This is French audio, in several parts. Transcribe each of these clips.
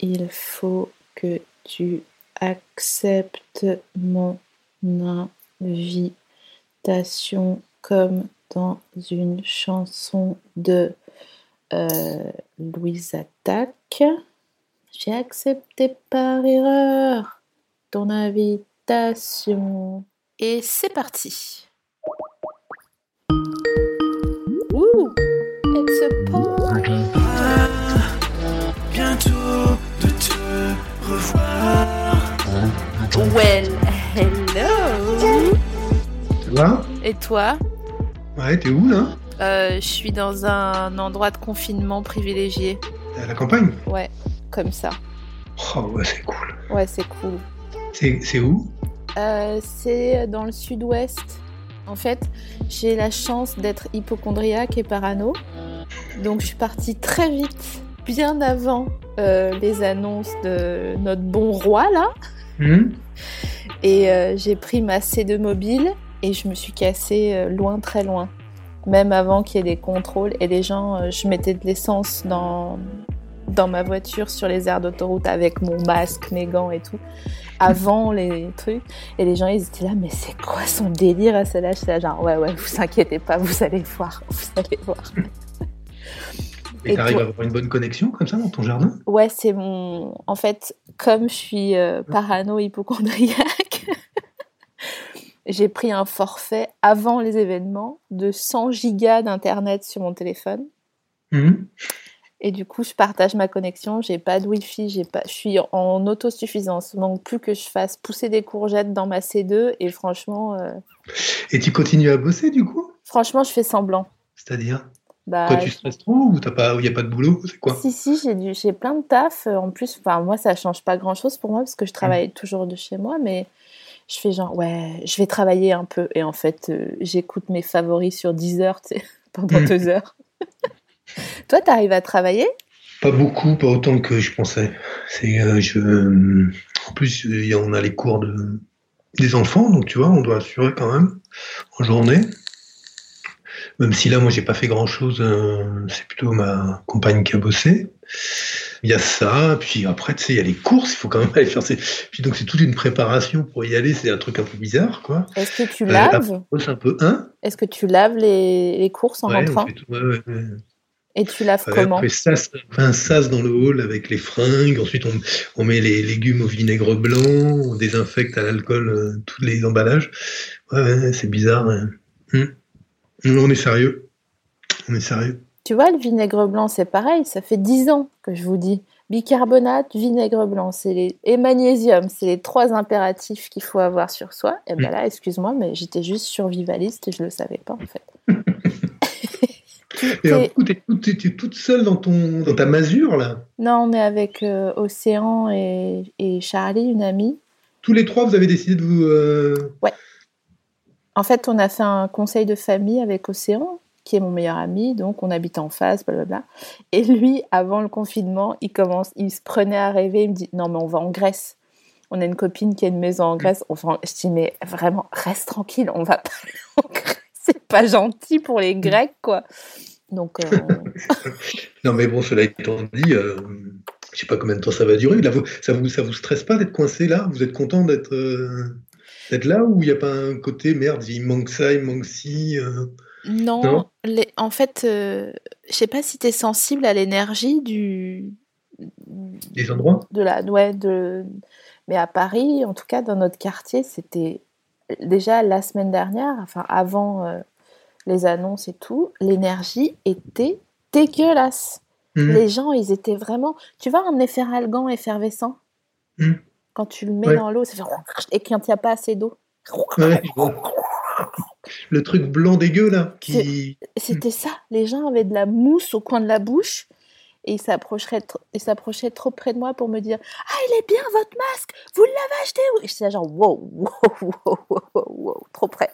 Il faut que tu acceptes mon invitation comme dans une chanson de euh, Louise. J'ai accepté par erreur ton invitation. Et c'est parti. Well, hello. Ça va Et toi? Ouais, t'es où là? Euh, Je suis dans un endroit de confinement privilégié. T'es à la campagne? Ouais, comme ça. Oh ouais, c'est cool. Ouais, c'est cool. C'est c'est où? Euh, c'est dans le sud-ouest. En fait, j'ai la chance d'être hypochondriaque et parano. Donc, je suis partie très vite, bien avant euh, les annonces de notre bon roi, là. Hmm Et euh, j'ai pris ma C2 mobile et je me suis cassée euh, loin, très loin. Même avant qu'il y ait des contrôles. Et les gens, euh, je mettais de l'essence dans, dans ma voiture sur les aires d'autoroute avec mon masque, mes gants et tout. Avant les trucs. Et les gens, ils étaient là, mais c'est quoi son délire à celle-là? J'étais là, genre, ouais, ouais, vous inquiétez pas, vous allez voir, vous allez voir. Et Et t'arrives toi à avoir une bonne connexion comme ça dans ton jardin? Ouais, c'est mon. En fait, comme je suis euh, parano-hypochondriaque, j'ai pris un forfait avant les événements de 100 gigas d'internet sur mon téléphone. Hmm Et du coup, je partage ma connexion. J'ai pas de wifi, j'ai pas. Je suis en autosuffisance. Donc plus que je fasse pousser des courgettes dans ma C2. Et franchement, euh, Et tu continues à bosser du coup? Franchement, je fais semblant. C'est-à-dire? Bah, tu stresses trop ou t'as pas, il y a pas de boulot C'est quoi? Si, si, j'ai du- j'ai plein de taf. En plus, enfin, moi, ça change pas grand-chose pour moi parce que je travaille toujours de chez moi, mais je fais genre, ouais, je vais travailler un peu. Et en fait, euh, j'écoute mes favoris sur 10 heures, tu sais, pendant Mm. deux heures. Toi, t'arrives à travailler? Pas beaucoup, pas autant que je pensais. C'est euh, je. euh, En plus, on a les cours de des enfants, donc tu vois, on doit assurer quand même en journée. Même si là, moi, j'ai pas fait grand chose. c'est plutôt ma compagne qui a bossé. Il y a ça, puis après, tu sais, il y a les courses. Il faut quand même aller faire ces. Puis donc, c'est toute une préparation pour y aller. C'est un truc un peu bizarre, quoi. Est-ce que tu Euh, laves C'est un peu un. Est-ce que tu laves les, les courses en Ouais, rentrant? fait tout- ouais, ouais, ouais. Et tu laves comment? Après sas, un sas dans le hall avec les fringues. Ensuite, on, on met les légumes au vinaigre blanc. On désinfecte à l'alcool euh, tous les emballages. Ouais, ouais, c'est bizarre. Hum. On est sérieux. On est sérieux. Tu vois, le vinaigre blanc, c'est pareil. Ça fait 10 ans que je vous dis. Bicarbonate, vinaigre blanc, c'est les... et magnésium, c'est les trois impératifs qu'il faut avoir sur soi. Et ben Mm. là, excuse-moi, mais j'étais juste survivaliste et je le savais pas en fait. Tu Et alors, du coup, t'es- t'es toute seule dans, ton, dans ta masure, là. Non, on est avec euh, Océan et, et Charlie, une amie. Tous les trois, vous avez décidé de vous. euh, En fait, on a fait un conseil de famille avec Océan, qui est mon meilleur ami, donc on habite en face, blablabla. Et lui, avant le confinement, il commence, il se prenait à rêver, il me dit non mais on va en Grèce. On a une copine qui a une maison en Grèce. Enfin, je dis mais vraiment reste tranquille, on va pas en Grèce. C'est pas gentil pour les Grecs quoi. Donc euh, Non, mais bon, cela étant dit, euh, je sais pas combien de temps ça va durer. Là, vous, ça vous, ça vous stresse pas d'être coincé là? Vous êtes content d'être, euh, d'être là ou il n'y a pas un côté merde, il manque ça, il manque ci euh, non, Non? les- en fait, euh, je sais pas si tu es sensible à l'énergie du des endroits? de la ouais de mais à Paris en tout cas dans notre quartier c'était déjà la semaine dernière enfin avant euh, les annonces et tout l'énergie était dégueulasse Mhm. les gens ils étaient vraiment tu vois un efferalgan effervescent? Mhm. Quand tu le mets Ouais. dans l'eau ça fait et quand il n'y a pas assez d'eau Ouais. Le truc blanc dégueu, là. Qui... C'était ça. Les gens avaient de la mousse au coin de la bouche et ils s'approchaient trop près de moi pour me dire Ah, il est bien votre masque Vous l'avez acheté Et j'étais genre wow, wow, wow, wow, wow, wow, trop près.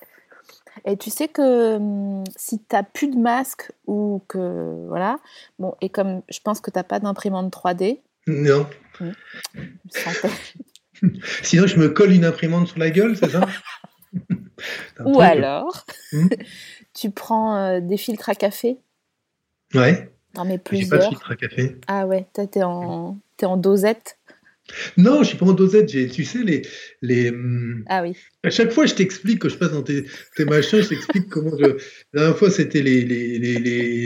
Et tu sais que hum, si t'as plus de masque ou que voilà, bon, et comme je pense que t'as pas d'imprimante 3D, Non. je me sentais- Sinon, je me colle une imprimante sur la gueule, c'est ça? Ou truc. alors Hmm? tu prends euh, des filtres à café, Ouais, t'en mets j'ai pas de plusieurs. filtre à café. Ah ouais, toi, t'es en, t'es en dosette? Non, je suis pas en dosette. Tu sais, les, les, hum, Ah oui. À chaque fois, je t'explique que je passe dans tes, tes machins, je t'explique comment je. La dernière fois, c'était les, les, les,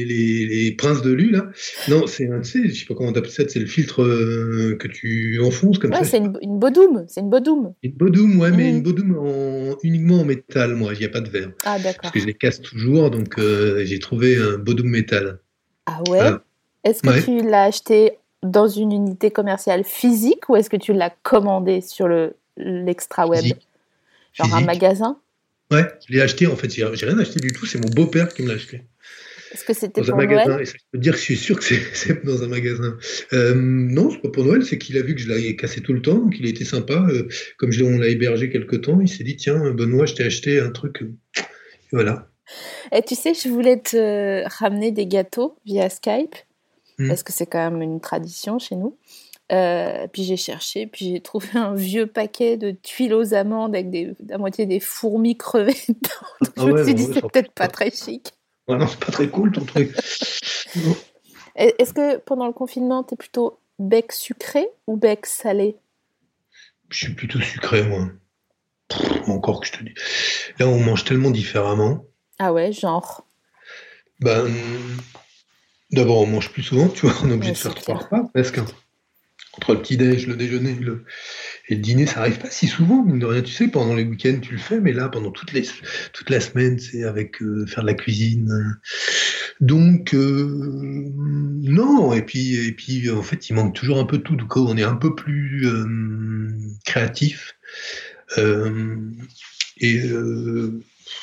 les, princes de Lu, là. Non, c'est un, tu sais, je sais pas comment t'appelles ça, c'est le filtre euh, que tu enfonces comme Ouais, ça. c'est une, une Bodoum, c'est une Bodoum. Une Bodum, ouais, mais Mhm. une Bodum en, uniquement en métal, moi, il n'y a pas de verre. Ah d'accord. Parce que je les casse toujours, donc euh, j'ai trouvé un Bodum métal. Ah ouais? Voilà. Est-ce que Ouais. tu l'as acheté dans une unité commerciale physique ou est-ce que tu l'as commandé sur le l'extra web, Physique. genre un magasin? Ouais, je l'ai acheté, en fait, j'ai rien acheté du tout, c'est mon beau-père qui me l'a acheté. Est-ce que c'était Dans un pour magasin, Noël? Et ça, je peux te dire que je suis sûr que c'est- dans un magasin. Euh, non, c'est pas pour Noël, c'est qu'il a vu que je l'avais cassé tout le temps, donc il a été sympa. euh, comme je, on l'a hébergé quelque temps, il s'est dit tiens, Benoît, je t'ai acheté un truc. et voilà. Et tu sais, je voulais te ramener des gâteaux via Skype Hmm. parce que c'est quand même une tradition chez nous. Euh, puis j'ai cherché, puis j'ai trouvé un vieux paquet de tuiles aux amandes avec des, à moitié des fourmis crevées dedans. Ah je me suis bah dit, ouais, c'est peut-être pas très chic. Ouais, non, c'est pas très cool ton truc. Est-ce que pendant le confinement, t'es plutôt bec sucré ou bec salé? Je suis plutôt sucré, moi. Pff, encore que je te dis. Là, on mange tellement différemment. Ah ouais, genre? Ben, d'abord, on mange plus souvent, tu vois, on est obligé Ouais, de faire trois repas, presque. Entre le petit-déj, le déjeuner et le, et le dîner, ça arrive pas si souvent, mine de rien. Tu sais, pendant les week-ends, tu le fais, mais là, pendant toute, les, toute la semaine, c'est avec euh, faire de la cuisine. Donc, euh, non, et puis, et puis, en fait, il manque toujours un peu de tout. Du coup, on est un peu plus euh, créatif. Et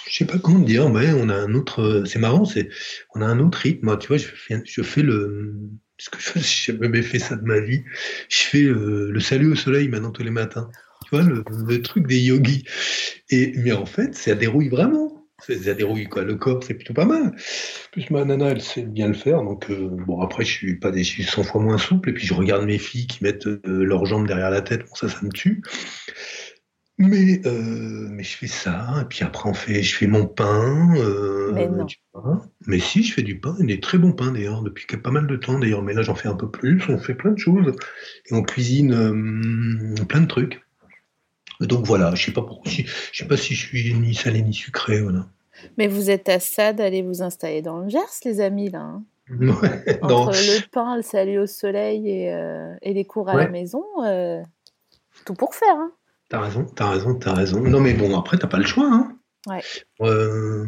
je sais pas comment dire, mais on a un autre. C'est marrant, c'est on a un autre rythme. Tu vois, je fais, le. Ce que je j'ai jamais fait ça de ma vie. Je fais euh, le salut au soleil maintenant tous les matins. Tu vois, le, truc des yogis. Et, mais en fait, ça dérouille vraiment. Ça dérouille quoi. Le corps, c'est plutôt pas mal. Plus, ma nana, elle sait bien le faire. Donc, euh, bon, après, je suis pas des, je suis 100 fois moins souple. Et puis, je regarde mes filles qui mettent euh, leurs jambes derrière la tête. Bon, ça, ça me tue. Mais, euh, mais je fais ça, et puis après on fait, je fais mon pain. euh, Mais non. si, je fais du pain, et des très bons pains d'ailleurs, depuis pas mal de temps d'ailleurs, mais là j'en fais un peu plus, on fait plein de choses, et on cuisine euh, plein de trucs. Donc voilà, je sais pas pourquoi, je sais pas si je suis ni salé ni sucré, voilà. Mais vous êtes à ça d'aller vous installer dans le Gers, les amis, là. hein Ouais, Entre dans- le pain, le salut au soleil et, et les cours à la maison, tout pour faire. Hein. T'as raison, t'as raison, t'as raison. Non mais bon, après t'as pas le choix, hein. Ouais. Euh,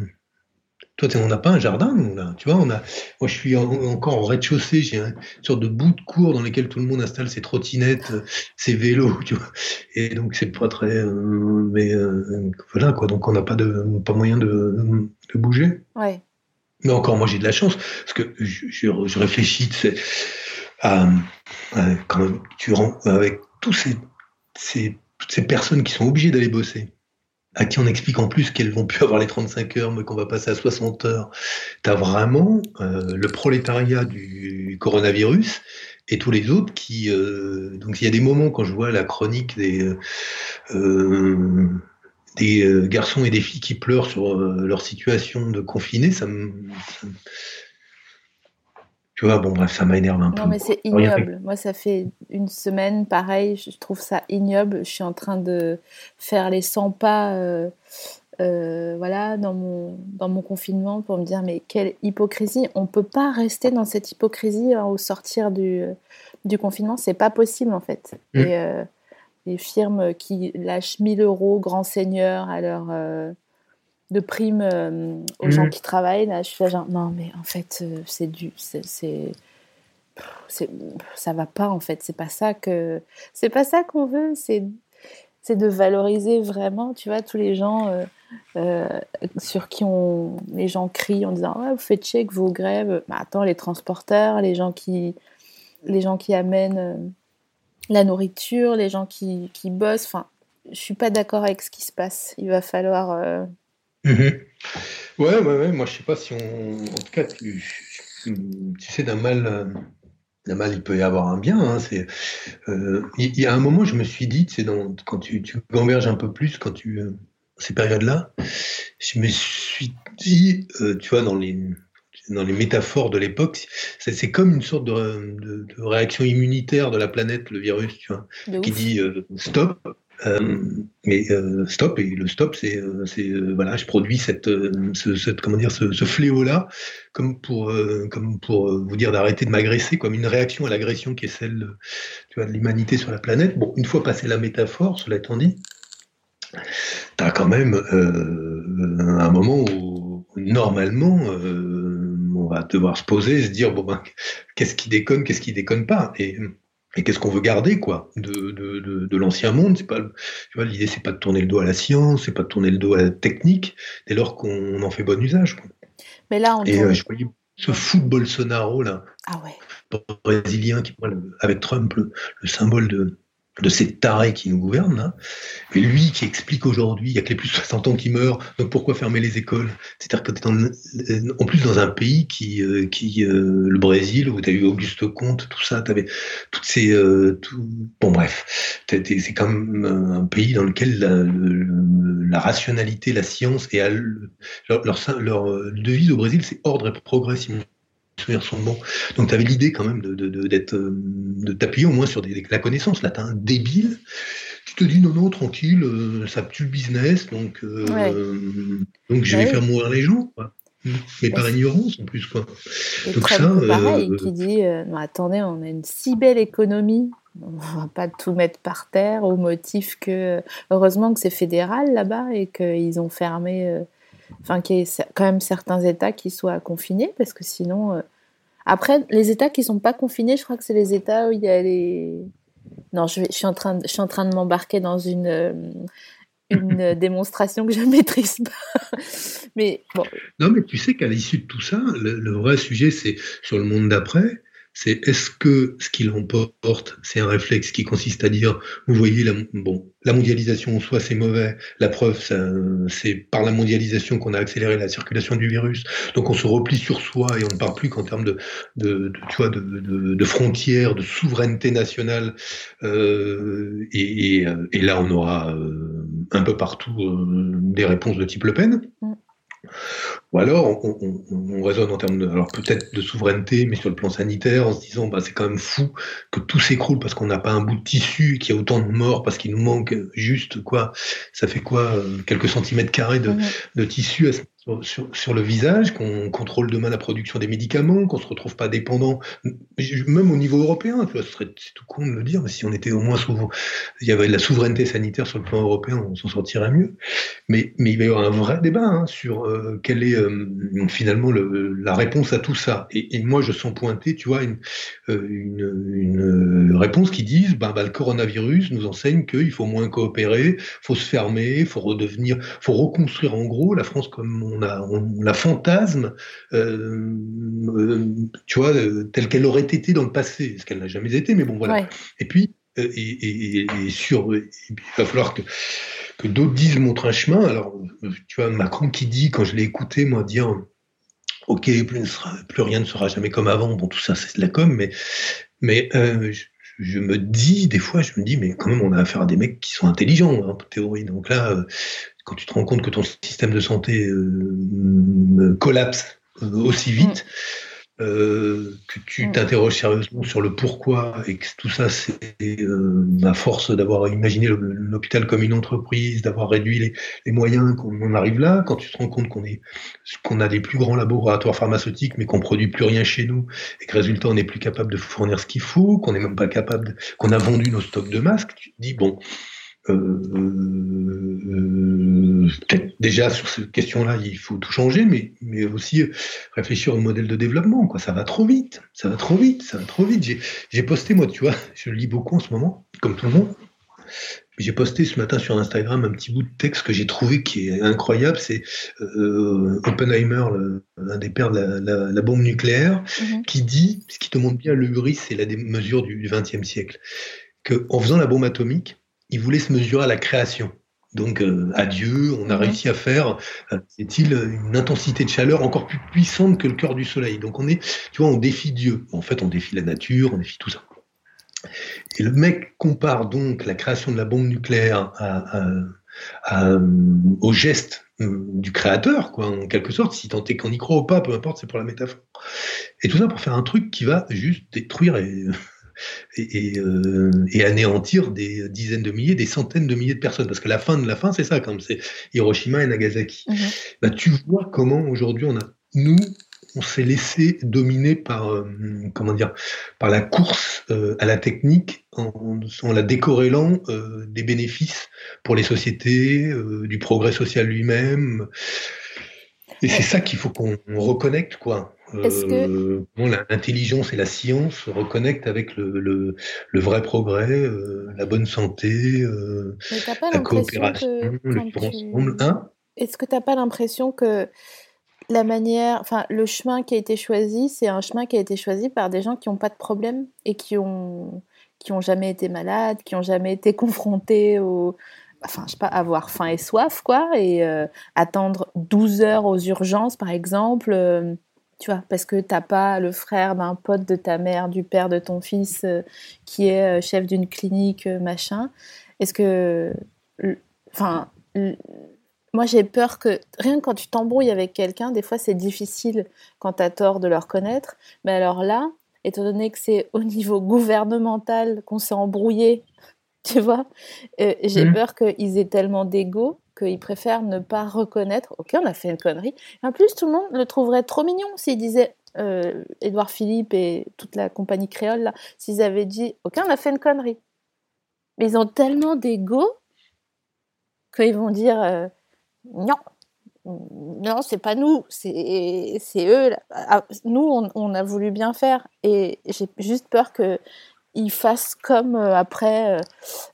toi, on n'a pas un jardin, nous, là. Tu vois, on a. Moi, je suis en- encore en rez-de-chaussée. J'ai un- une sorte de bout de cour dans lequel tout le monde installe ses trottinettes, euh, ses vélos, tu vois. Et donc, c'est pas très. euh, mais euh, voilà, quoi. Donc, on n'a pas de, pas moyen de, de bouger. Ouais. Mais encore, moi, j'ai de la chance parce que je, je- je réfléchis, tu sais, à, à quand même, tu rends avec tous ces, ces, toutes ces personnes qui sont obligées d'aller bosser, à qui on explique en plus qu'elles vont plus avoir les 35 heures, mais qu'on va passer à 60 heures. Tu as vraiment euh, le prolétariat du coronavirus et tous les autres qui. euh, donc, il y a des moments quand je vois la chronique des. euh, garçons et des filles qui pleurent sur leur situation de confiné, ça me- Tu vois, bon, bref, ça m'énerve un peu. Non, mais c'est ignoble. Moi, ça fait une semaine, pareil, je trouve ça ignoble. Je suis en train de faire les 100 pas euh, euh, voilà, dans, mon, dans mon confinement pour me dire, mais quelle hypocrisie. On ne peut pas rester dans cette hypocrisie hein, au sortir du, du confinement. C'est pas possible, en fait. Mm. Et euh, les firmes qui lâchent 1000 euros, grand seigneur, à leur... de primes euh, aux Mm. gens qui travaillent, là, je suis là genre, non, mais en fait, euh, c'est du... c'est- ça va pas en fait c'est pas ça que c'est pas ça qu'on veut c'est c'est de valoriser vraiment tu vois tous les gens euh, euh, sur qui on, les gens crient en disant ouais, vous faites chier avec vos grèves. Bah, attends, les transporteurs, les gens qui, les gens qui amènent euh, la nourriture, les gens qui, qui bossent. Enfin, je suis pas d'accord avec ce qui se passe. Il va falloir. Mhm. Ouais, ouais, ouais, moi je sais pas si on. En tout cas, tu, tu sais, d'un mal, d'un mal, il peut y avoir un bien. hein, c'est, euh, il y, a un moment, je me suis dit, c'est dans, quand tu, tu gamberges un peu plus, quand tu. euh, ces périodes-là, je me suis dit, euh, tu vois, dans les, dans les métaphores de l'époque, c'est c'est comme une sorte de, de- de réaction immunitaire de la planète, le virus, tu vois de qui ouf. dit stop. Euh, mais euh, stop et le stop c'est euh, voilà je produis cette, ce, comment dire ce, ce fléau là comme pour comme pour vous dire d'arrêter de m'agresser comme une réaction à l'agression qui est celle tu vois de l'humanité sur la planète. Bon une fois passé la métaphore cela étant dit t'as quand même un moment où normalement on va devoir se poser se dire bon ben qu'est-ce qui déconne qu'est-ce qui déconne pas et qu'est-ce qu'on veut garder, quoi, de, de, de, de l'ancien monde? C'est pas, tu vois, l'idée c'est pas de tourner le dos à la science, c'est pas de tourner le dos à la technique, dès lors qu'on en fait bon usage. Quoi. Mais là, on Et tourne- euh, je voyais ce de Bolsonaro là, Ah ouais. brésilien, qui avec Trump, le, le symbole de, de ces tarés qui nous gouvernent, là. Et lui qui explique aujourd'hui, il y a que les plus de 60 ans qui meurent, donc pourquoi fermer les écoles? C'est-à-dire que tu es en plus dans un pays qui, euh, qui euh, le Brésil, où tu as eu Auguste Comte, tout ça, tu avais toutes ces... euh, tout... Bon bref, c'est quand même un pays dans lequel la, la rationalité, la science, et leur, leur, euh, devise au Brésil, c'est ordre et progrès, Donc tu avais l'idée quand même de, de, de, d'être, euh, de t'appuyer au moins sur des, la connaissance. Là, tu un débile. Tu te dis non, non, tranquille, euh, ça tue le business, donc, euh, Ouais. donc je vais faire mourir les gens. Quoi. Mais par ignorance en plus. Quoi. Et Donc Trump, ça, pareil, qui dit non, attendez, on a une si belle économie, on va pas tout mettre par terre au motif que heureusement que c'est fédéral là-bas et qu'ils ont fermé, enfin qu'il y ait quand même certains États qui soient confinés parce que sinon, euh, après les États qui sont pas confinés, je crois que c'est les États où il y a les non, je, suis en train de, je suis en train de m'embarquer dans une euh, une euh, démonstration que je maîtrise pas. Mais bon, Non, mais tu sais qu'à l'issue de tout ça, le vrai sujet, c'est sur le monde d'après. C'est est-ce que ce qui l'emporte, c'est un réflexe qui consiste à dire, vous voyez, la, bon, la mondialisation en soi c'est mauvais. La preuve, c'est par la mondialisation qu'on a accéléré la circulation du virus. Donc on se replie sur soi et on ne parle plus qu'en termes de, de, tu vois, de, frontières, de souveraineté nationale. Euh, et là, on aura euh, un peu partout euh, des réponses de type Le Pen. Mm. Ou alors, on, on, on raisonne en termes de, alors peut-être de souveraineté, mais sur le plan sanitaire, en se disant, bah, c'est quand même fou que tout s'écroule parce qu'on n'a pas un bout de tissu, qu'il y a autant de morts, parce qu'il nous manque juste, quoi, ça fait quoi, euh, quelques centimètres carrés de, de tissu à ce- sur, le visage, qu'on contrôle demain la production des médicaments, qu'on se retrouve pas dépendant, même au niveau européen, tu ce serait tout con de le dire, mais si on était au moins sous, il y avait de la souveraineté sanitaire sur le plan européen, on s'en sortirait mieux. Mais, mais il va y avoir un vrai débat hein, sur euh, quelle est euh, finalement le, la réponse à tout ça. Et, moi, je sens pointer, tu vois, une, euh, réponse qui dise, bah, le coronavirus nous enseigne qu'il faut moins coopérer, faut se fermer, faut redevenir, faut reconstruire en gros la France comme on a, on, la fantasme, euh, euh, tu vois, euh, telle qu'elle aurait été dans le passé, ce qu'elle n'a jamais été, mais bon voilà. Ouais. Et puis, et, et, et, et sur, il va falloir que, que d'autres disent montrent un chemin. Alors, tu vois, Macron qui dit, quand je l'ai écouté, moi, dire, ok, plus, ne sera, plus rien ne sera jamais comme avant. Bon, tout ça, c'est de la com, mais, mais euh, je, je me dis, des fois, je me dis, mais quand même, on a affaire à des mecs qui sont intelligents, hein, en théorie. Donc là, quand tu te rends compte que ton système de santé euh, collapse euh, aussi vite, euh, que tu Mm. t'interroges sérieusement sur le pourquoi et que tout ça, c'est euh, à force d'avoir imaginé l'hôpital comme une entreprise, d'avoir réduit les, les moyens, qu'on en arrive là, quand tu te rends compte qu'on est qu'on a des plus grands laboratoires pharmaceutiques, mais qu'on produit plus rien chez nous, et que résultat, on n'est plus capable de fournir ce qu'il faut, qu'on n'est même pas capable, de- qu'on a vendu nos stocks de masques, tu te dis, bon, euh, euh, peut-être déjà sur cette question-là, il faut tout changer, mais, mais aussi réfléchir au modèle de développement. Quoi. Ça va trop vite, ça va trop vite, ça va trop vite. J'ai, posté, moi, tu vois, je lis beaucoup en ce moment, comme tout le monde. J'ai posté ce matin sur Instagram un petit bout de texte que j'ai trouvé qui est incroyable. C'est euh, Oppenheimer, l'un des pères de la, la, bombe nucléaire, Mhm. qui dit, ce qui te montre bien le hubris et la mesure du XXe siècle, qu'en faisant la bombe atomique, il voulait se mesurer à la création. Donc, euh, à Dieu, on a Mhm. réussi à faire, euh, est-il, une intensité de chaleur encore plus puissante que le cœur du soleil? Donc, on est, tu vois, on défie Dieu. En fait, on défie la nature, on défie tout ça. Et le mec compare donc la création de la bombe nucléaire à, à- à, au geste euh, du créateur, quoi, en quelque sorte, si tant est qu'on y croit ou pas, peu importe, c'est pour la métaphore. Et tout ça pour faire un truc qui va juste détruire et, et, et, euh, et anéantir des dizaines de milliers, des centaines de milliers de personnes. Parce que la fin de la fin, c'est ça, comme c'est Hiroshima et Nagasaki. Mhm. Bah, tu vois comment aujourd'hui on a, nous, on s'est laissé dominer par, euh, comment dire, par la course euh, à la technique en, en la décorrélant des bénéfices pour les sociétés, du progrès social lui-même. Et c'est ça qu'il faut qu'on on reconnecte, quoi. Est-ce Euh, bon, L'intelligence et la science se reconnectent avec le, le, le vrai progrès, euh, la bonne santé, euh, pas la coopération, que le quand vivre tu- ensemble. Hein? Est-ce que t'as pas l'impression que la manière, enfin, le chemin qui a été choisi, c'est un chemin qui a été choisi par des gens qui n'ont pas de problème et qui ont, qui ont jamais été malades, qui ont jamais été confrontés au, enfin, je sais pas, avoir faim et soif, quoi, et euh, attendre 12 heures aux urgences, par exemple, euh, tu vois, parce que t'as pas le frère d'un pote de ta mère, du père de ton fils, euh, qui est euh, chef d'une clinique, euh, machin. Est-ce que, enfin, moi, j'ai peur que rien que quand tu t'embrouilles avec quelqu'un, des fois, c'est difficile quand tu as tort de le reconnaître. Mais alors là, étant donné que c'est au niveau gouvernemental qu'on s'est embrouillé, tu vois, j'ai Mhm. peur qu'ils aient tellement d'ego qu'ils préfèrent ne pas reconnaître. Ok, on a fait une connerie. En plus, tout le monde le trouverait trop mignon s'ils disaient. Euh, Édouard Philippe et toute la compagnie créole, s'ils avaient dit Ok, on a fait une connerie. Mais ils ont tellement d'ego qu'ils vont dire euh, non, non, c'est pas nous, c'est eux. là. Ah, Nous, on a voulu bien faire et j'ai juste peur que ils fassent comme euh, après euh,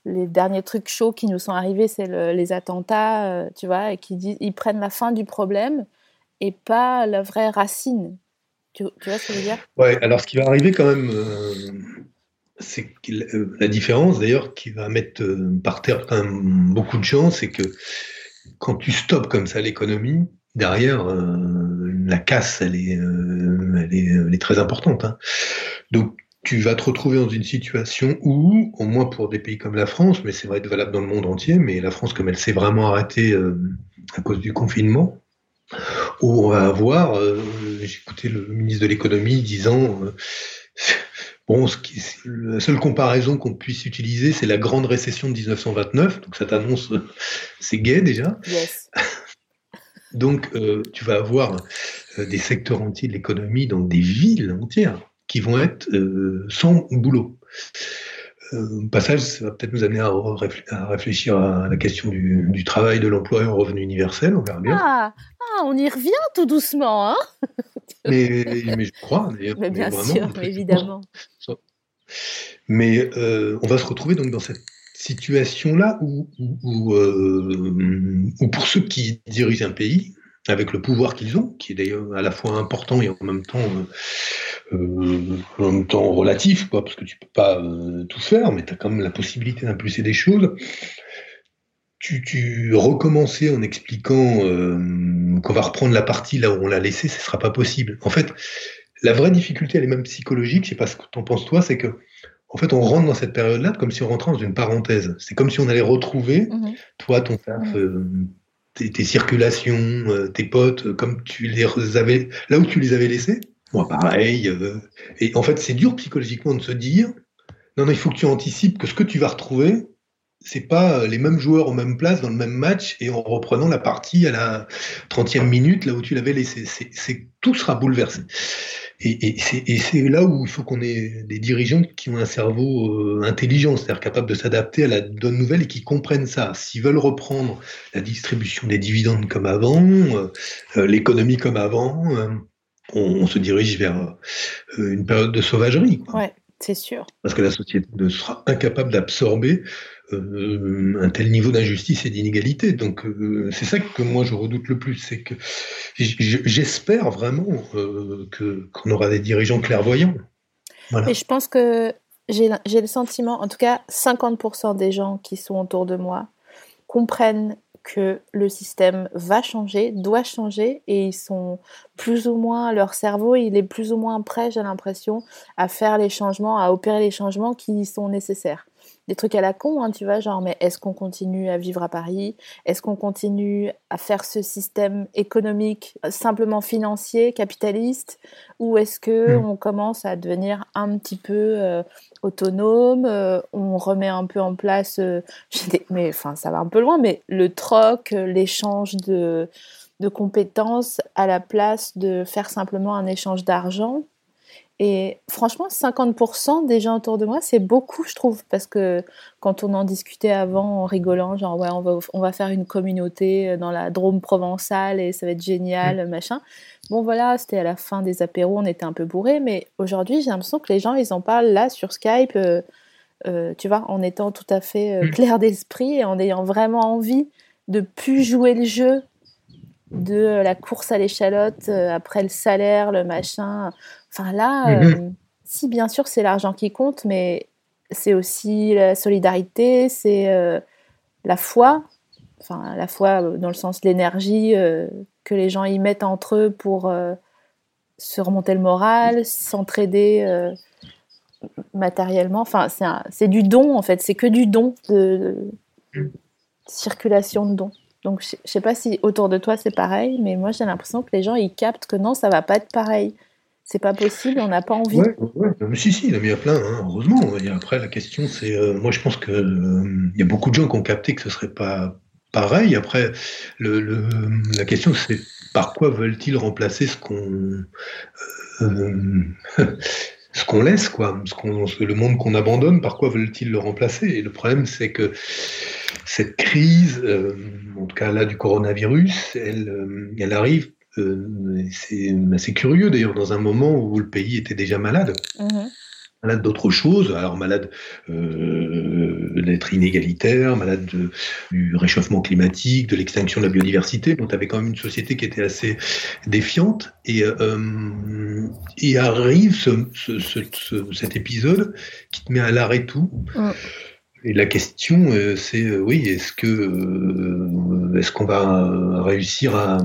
les derniers trucs chauds qui nous sont arrivés, c'est le- les attentats, euh, tu vois, et qui disent, ils prennent la fin du problème et pas la vraie racine. Tu, vois ce que je veux dire? Ouais, alors ce qui va arriver quand même, c'est la- différence d'ailleurs qui va mettre par terre quand même beaucoup de gens, c'est que quand tu stoppes comme ça l'économie, derrière, la casse, elle est, elle est, elle est très importante. hein. Donc tu vas te retrouver dans une situation où, au moins pour des pays comme la France, mais c'est vrai être valable dans le monde entier, mais la France comme elle s'est vraiment arrêtée euh, à cause du confinement, où on va avoir, euh, j'ai écouté le ministre de l'économie disant, euh, bon, ce qui, la seule comparaison qu'on puisse utiliser, c'est la grande récession de 1929, donc ça t'annonce, euh, c'est gay déjà. Yes. Donc tu vas avoir des secteurs entiers de l'économie, donc des villes entières, qui vont être euh, sans boulot. Euh, au passage, ça va peut-être nous amener à, réfl- à réfléchir à la question du, du travail, de l'emploi et au revenu universel, on verra bien. Ah, ah, on y revient tout doucement, hein Mais, mais je crois d'ailleurs. Mais bien vraiment, sûr, évidemment. Mais euh, on va se retrouver donc dans cette situation-là où, où, où, euh, où pour ceux qui dirigent un pays, avec le pouvoir qu'ils ont, qui est d'ailleurs à la fois important et en même temps, euh, euh, en même temps relatif, quoi, parce que tu peux pas euh, tout faire, mais tu as quand même la possibilité d'impulser des choses. Tu, tu recommencer en expliquant euh, qu'on va reprendre la partie là où on l'a laissée, ce sera pas possible. En fait, la vraie difficulté, elle est même psychologique, je sais pas ce que t'en penses toi, c'est que en fait, on rentre dans cette période-là comme si on rentrait dans une parenthèse. C'est comme si on allait retrouver, Mhm. toi, ton taf, euh, tes, tes circulations, tes potes, comme tu les avais, là où tu les avais laissés. Moi, pareil. euh, et en fait, c'est dur psychologiquement de se dire, non, non, il faut que tu anticipes que ce que tu vas retrouver, c'est pas euh, les mêmes joueurs aux mêmes places dans le même match et en reprenant la partie à la 30e minute, là où tu l'avais laissé. C'est, tout sera bouleversé. Et, c'est, là où il faut qu'on ait des dirigeants qui ont un cerveau euh, intelligent, c'est-à-dire capable de s'adapter à la donne nouvelle et qui comprennent ça. S'ils veulent reprendre la distribution des dividendes comme avant, l'économie comme avant, on, on se dirige vers euh, une période de sauvagerie. Quoi. Ouais. C'est sûr. Parce que la société ne sera incapable d'absorber euh, un tel niveau d'injustice et d'inégalité. Donc euh, c'est ça que moi je redoute le plus, c'est que j'espère vraiment euh, que qu'on aura des dirigeants clairvoyants. Voilà. Et je pense que j'ai le sentiment, en tout cas 50% des gens qui sont autour de moi comprennent que le système va changer, doit changer, et ils sont plus ou moins, leur cerveau, il est plus ou moins prêt, j'ai l'impression, à faire les changements, à opérer les changements qui sont nécessaires des trucs à la con, hein, tu vois, genre, mais est-ce qu'on continue à vivre à Paris? Est-ce qu'on continue à faire ce système économique euh, simplement financier, capitaliste? Ou est-ce que hmm. on commence à devenir un petit peu euh, autonome euh, On remet un peu en place, mais enfin, ça va un peu loin, mais le troc, l'échange de, de compétences à la place de faire simplement un échange d'argent? Et franchement, 50% des gens autour de moi, c'est beaucoup, je trouve, parce que quand on en discutait avant en rigolant, genre, ouais, on va, on va faire une communauté dans la Drôme provençale et ça va être génial, mmh. machin. Bon, voilà, c'était à la fin des apéros, on était un peu bourrés, mais aujourd'hui, j'ai l'impression que les gens, ils en parlent là sur Skype, euh, euh, tu vois, en étant tout à fait euh, mmh. clair d'esprit et en ayant vraiment envie de plus jouer le jeu de la course à l'échalote après le salaire, le machin. Enfin là, mhm. euh, si bien sûr c'est l'argent qui compte, mais c'est aussi la solidarité, c'est euh, la foi, enfin la foi euh, dans le sens de l'énergie que les gens y mettent entre eux pour se remonter le moral, s'entraider matériellement. Enfin, c'est du don en fait, c'est que du don, de, mhm. circulation de dons. Donc je sais pas si autour de toi c'est pareil, mais moi j'ai l'impression que les gens ils captent que non, ça va pas être pareil c'est pas possible, on n'a pas envie. Ouais, ouais. si, si, il a mis à plein, hein, heureusement. Et après, la question, c'est. Euh, moi, je pense qu'il euh, y a beaucoup de gens qui ont capté que ce serait pas pareil. Après, le la question, c'est par quoi veulent-ils remplacer ce qu'on. Euh, ce qu'on laisse, quoi, ce qu'on, le monde qu'on abandonne, par quoi veulent-ils le remplacer? Et le problème, c'est que cette crise, en tout cas là du coronavirus, elle, elle arrive euh, c'est assez curieux d'ailleurs dans un moment où le pays était déjà malade. Mhm. Malade d'autre chose, alors malade euh, d'être inégalitaire, malade du réchauffement climatique, de l'extinction de la biodiversité. Donc, tu avais quand même une société qui était assez défiante. Et, euh, et arrive ce, cet épisode qui te met à l'arrêt tout. Et la question, c'est oui, est-ce que est-ce qu'on va réussir à,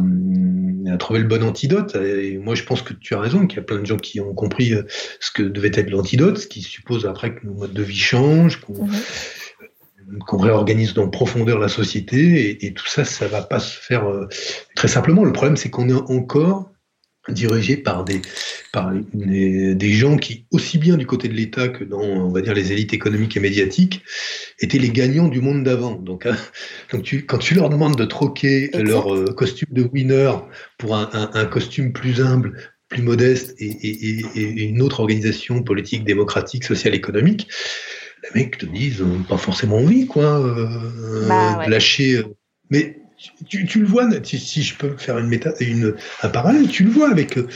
à trouver le bon antidote? Et moi, je pense que tu as raison, qu'il y a plein de gens qui ont compris euh, ce que devait être l'antidote, ce qui suppose après que nos modes de vie changent, qu'on mhm. réorganise dans profondeur la société. Et, tout ça, ça va pas se faire euh, très simplement. Le problème, c'est qu'on est encore dirigé par des par des, gens qui aussi bien du côté de l'État que dans on va dire les élites économiques et médiatiques étaient les gagnants du monde d'avant. Donc, hein, tu, quand tu leur demandes de troquer leur euh, costume de winner pour un, un, costume plus humble, plus modeste et, et, et, une autre organisation politique, démocratique, sociale, économique, les mecs te disent euh, pas forcément envie quoi, euh, bah, lâcher. Euh, mais tu, tu, le vois, si, je peux faire une méta, une, un parallèle, tu le vois avec euh,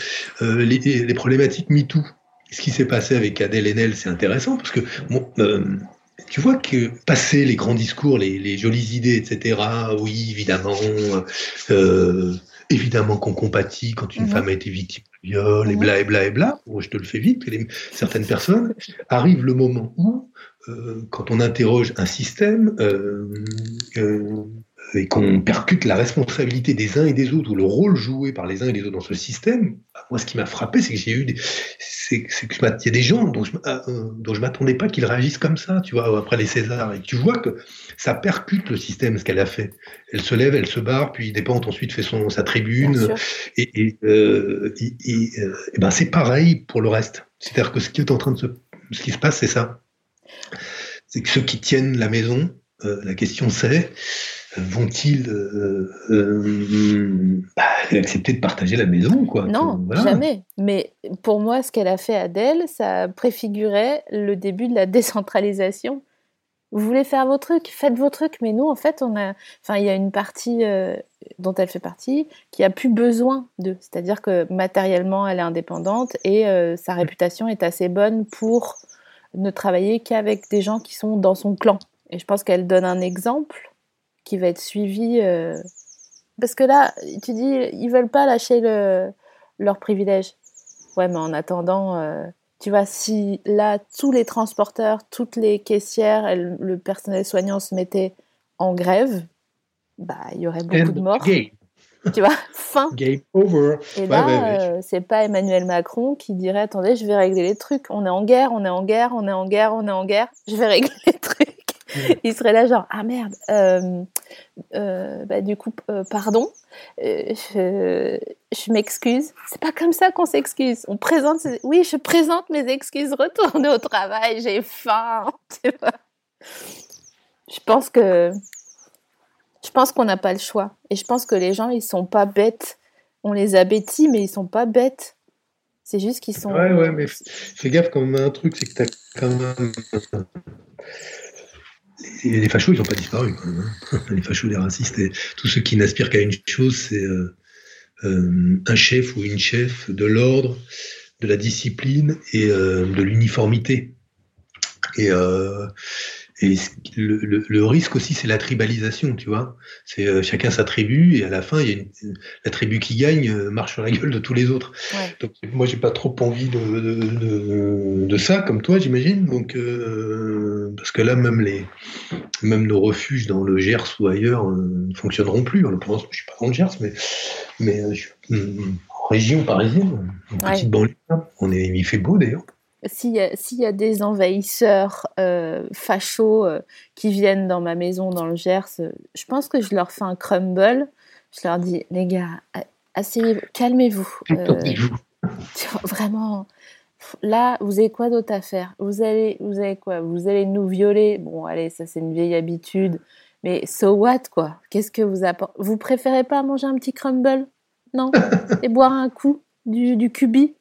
les, les, problématiques MeToo. Ce qui s'est passé avec Adèle Haenel, c'est intéressant parce que bon, euh, tu vois que passer les grands discours, les, les jolies idées, etc. Oui, évidemment, euh, évidemment qu'on compatit quand une mhm. femme a été victime de viol, et bla et bla et bla. je te le fais vite. Les, certaines personnes arrive le moment où, euh, quand on interroge un système, euh, euh et qu'on percute la responsabilité des uns et des autres ou le rôle joué par les uns et les autres dans ce système, bah, moi ce qui m'a frappé, c'est que j'ai eu des, c'est, que il y a des gens dont je, euh, euh, dont je m'attendais pas qu'ils réagissent comme ça, tu vois, après les Césars, et tu vois que ça percute le système ce qu'elle a fait. Elle se lève, elle se barre, puis Despentes ensuite fait son sa tribune, et, et, euh, et, et, ben c'est pareil pour le reste. C'est-à-dire que ce qui est en train de se, ce qui se passe, c'est ça. C'est que ceux qui tiennent la maison, la question c'est vont-ils euh, euh, bah, accepter de partager la maison quoi? Non, jamais. Mais pour moi, ce qu'elle a fait Adèle, ça préfigurait le début de la décentralisation. Vous voulez faire vos trucs, faites vos trucs. Mais nous, en fait, on a, enfin, il y a une partie euh, dont elle fait partie qui a plus besoin de. C'est-à-dire que matériellement, elle est indépendante et sa réputation est assez bonne pour ne travailler qu'avec des gens qui sont dans son clan. Et je pense qu'elle donne un exemple qui va être suivi. euh, Parce que là, tu dis, ils veulent pas lâcher le... leurs privilèges. Ouais, mais en attendant, euh, tu vois, si là, tous les transporteurs, toutes les caissières, et le personnel soignant se mettaient en grève, bah, il y aurait beaucoup de morts. Game. Tu vois, fin. Game over. Et Ouais, là, ouais, ouais. euh, c'est pas Emmanuel Macron qui dirait attendez, je vais régler les trucs. On est en guerre, on est en guerre, on est en guerre, on est en guerre. Je vais régler les trucs. Il serait là genre ah merde. euh, euh, bah, du coup, euh, pardon. je je m'excuse. C'est pas comme ça qu'on s'excuse. On présente. Oui, je présente mes excuses. Retournez au travail. J'ai faim. Tu vois. Je pense que je pense qu'on n'a pas le choix. Et je pense que les gens, ils sont pas bêtes. On les a bêtis, mais ils sont pas bêtes. C'est juste qu'ils sont. Ouais, ouais, mais fais gaffe quand même un truc, c'est que t'as quand même. Les, fachos, ils n'ont pas disparu. Quand même, hein. Les fachos, les racistes, et tous ceux qui n'aspirent qu'à une chose, c'est euh, euh, un chef ou une chef de l'ordre, de la discipline et euh, de l'uniformité. Et, et le, le- le risque aussi, c'est la tribalisation, tu vois. C'est euh, chacun sa tribu et à la fin, il y a une- la tribu qui gagne euh, marche sur la gueule de tous les autres. Ouais. Donc, moi, j'ai pas trop envie de, de, de, de ça, comme toi, j'imagine. Donc, euh, parce que là, même les, même nos refuges dans le Gers ou ailleurs ne fonctionneront plus. En l'occurrence, je suis pas dans le Gers, mais, mais je suis en région parisienne, Ouais. petite banlieue. On est, il fait beau d'ailleurs. S'il y, y a des envahisseurs euh, fachos euh, qui viennent dans ma maison dans le Gers, euh, je pense que je leur fais un crumble. Je leur dis, les gars, a- asseyez-vous, calmez-vous. Euh, vraiment, là, vous avez quoi d'autre à faire? Vous allez, vous avez quoi? Vous allez nous violer? Bon, allez, ça c'est une vieille habitude. Mais so what, quoi? Qu'est-ce que vous apportez Vous préférez pas manger un petit crumble? Non? Et boire un coup du, du cubi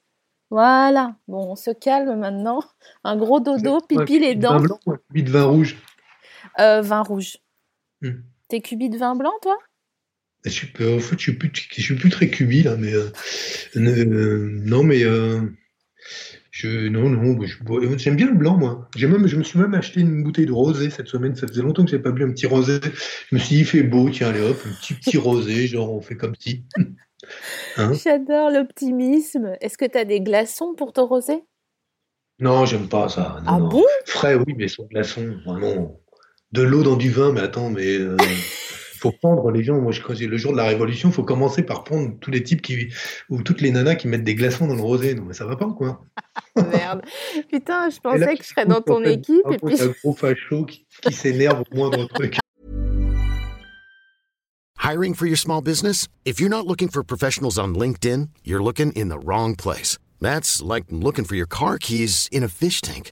Voilà. Bon, on se calme maintenant. Un gros dodo, pipi les Vin dents. blanc, ou un cubi de vin rouge. Euh, vin rouge. Hmm. T'es cubi de vin blanc, toi? Je suis, en fait, je suis plus, je suis plus très cubi là, mais euh, euh, non, mais euh, je, non, non, j'aime bien le blanc, moi. J'ai même, je me suis même acheté une bouteille de rosé cette semaine. Ça faisait longtemps que j'avais pas bu un petit rosé. Je me suis dit, il fait beau, tiens, allez hop, un petit petit rosé, genre on fait comme si. Hein? J'adore l'optimisme. Est-ce que t'as des glaçons pour ton rosé? Non, j'aime pas ça. Non, Ah non. bon? Frais, oui, mais sans glaçon, vraiment. De l'eau dans du vin, mais attends, mais euh, faut prendre les gens. Moi, je, quand j'ai le jour de la Révolution, il faut commencer par prendre tous les types qui ou toutes les nanas qui mettent des glaçons dans le rosé. Non, mais ça va pas, quoi. Merde. Putain, je Et là, pensais que je serais dans ton équipe. Et puis... il y a un gros facho qui, qui s'énerve au moindre truc. Hiring for your small business? If you're not looking for professionals on LinkedIn, you're looking in the wrong place. That's like looking for your car keys in a fish tank.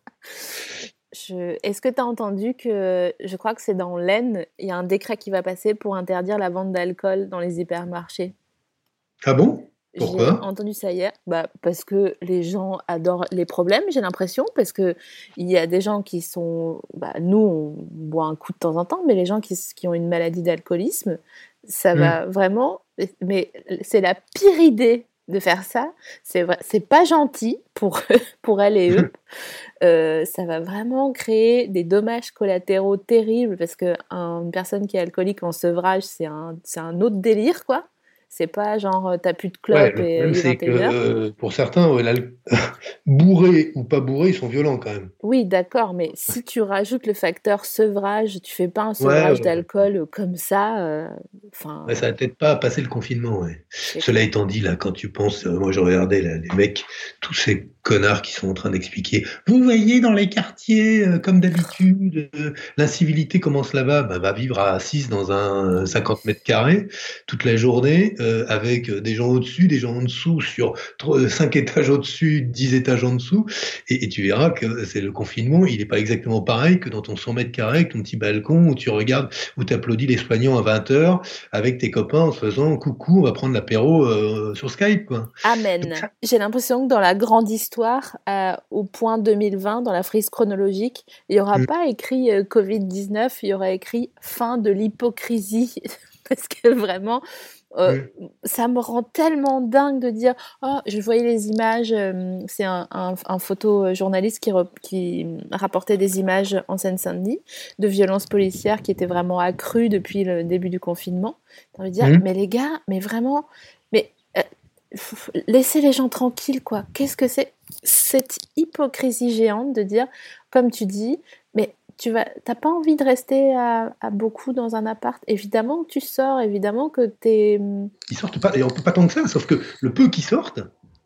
Je- Est-ce que tu as entendu que, je crois que c'est dans l'Aisne, il y a un décret qui va passer pour interdire la vente d'alcool dans les hypermarchés? Ah bon? J'ai Pourquoi? entendu ça hier. Bah, parce que les gens adorent les problèmes, j'ai l'impression, parce que il y a des gens qui sont... Bah, nous, on boit un coup de temps en temps, mais les gens qui, qui ont une maladie d'alcoolisme, ça Mm. va vraiment... Mais c'est la pire idée de faire ça. C'est vrai, c'est pas gentil pour, pour elle et eux. Euh, ça va vraiment créer des dommages collatéraux terribles parce que un- une personne qui est alcoolique en sevrage, c'est un, c'est un autre délire, quoi. C'est pas genre euh, t'as plus de Ouais, le et problème, il est c'est que 21h. euh, pour certains, ouais, bourrés ou pas bourrés, ils sont violents quand même. Oui, d'accord, mais si tu rajoutes le facteur sevrage, tu fais pas un sevrage ouais. d'alcool comme ça. euh, Enfin, ça va peut-être pas passer le confinement. Cela étant dit, là, quand tu penses, euh, moi je regardais là, les mecs, tous ces connards qui sont en train d'expliquer. Vous voyez dans les quartiers, euh, comme d'habitude, euh, l'incivilité commence là-bas. Bah, va vivre à 6 dans un 50 mètres carrés toute la journée, euh, avec des gens au-dessus, des gens en dessous, sur 5 étages au-dessus, 10 étages en dessous, et, et tu verras que c'est le confinement. Il n'est pas exactement pareil que dans ton 100 mètres carrés, ton petit balcon où tu regardes, où tu applaudis les soignants à 20 heures avec tes copains en se faisant coucou, on va prendre l'apéro euh, sur Skype. Quoi. Amen. J'ai l'impression que dans la grande histoire, euh, au point 2020, dans la frise chronologique, il n'y aura Mm. pas écrit euh, Covid-19, il y aura écrit fin de l'hypocrisie. Parce que vraiment, euh, ça me rend tellement dingue de dire oh je voyais les images euh, c'est un, un, un photojournaliste qui, re- qui rapportait des images en Seine-Saint-Denis de violences policières qui étaient vraiment accrues depuis le début du confinement. T'as envie de dire Mhm. mais les gars mais vraiment mais euh, laissez les gens tranquilles quoi. Qu'est-ce que c'est? Cette hypocrisie géante de dire comme tu dis tu vas, t'as pas envie de rester à, à beaucoup dans un appart? Évidemment que tu sors, évidemment que t'es. Ils sortent pas, et on peut pas tant que ça, sauf que le peu qui sortent,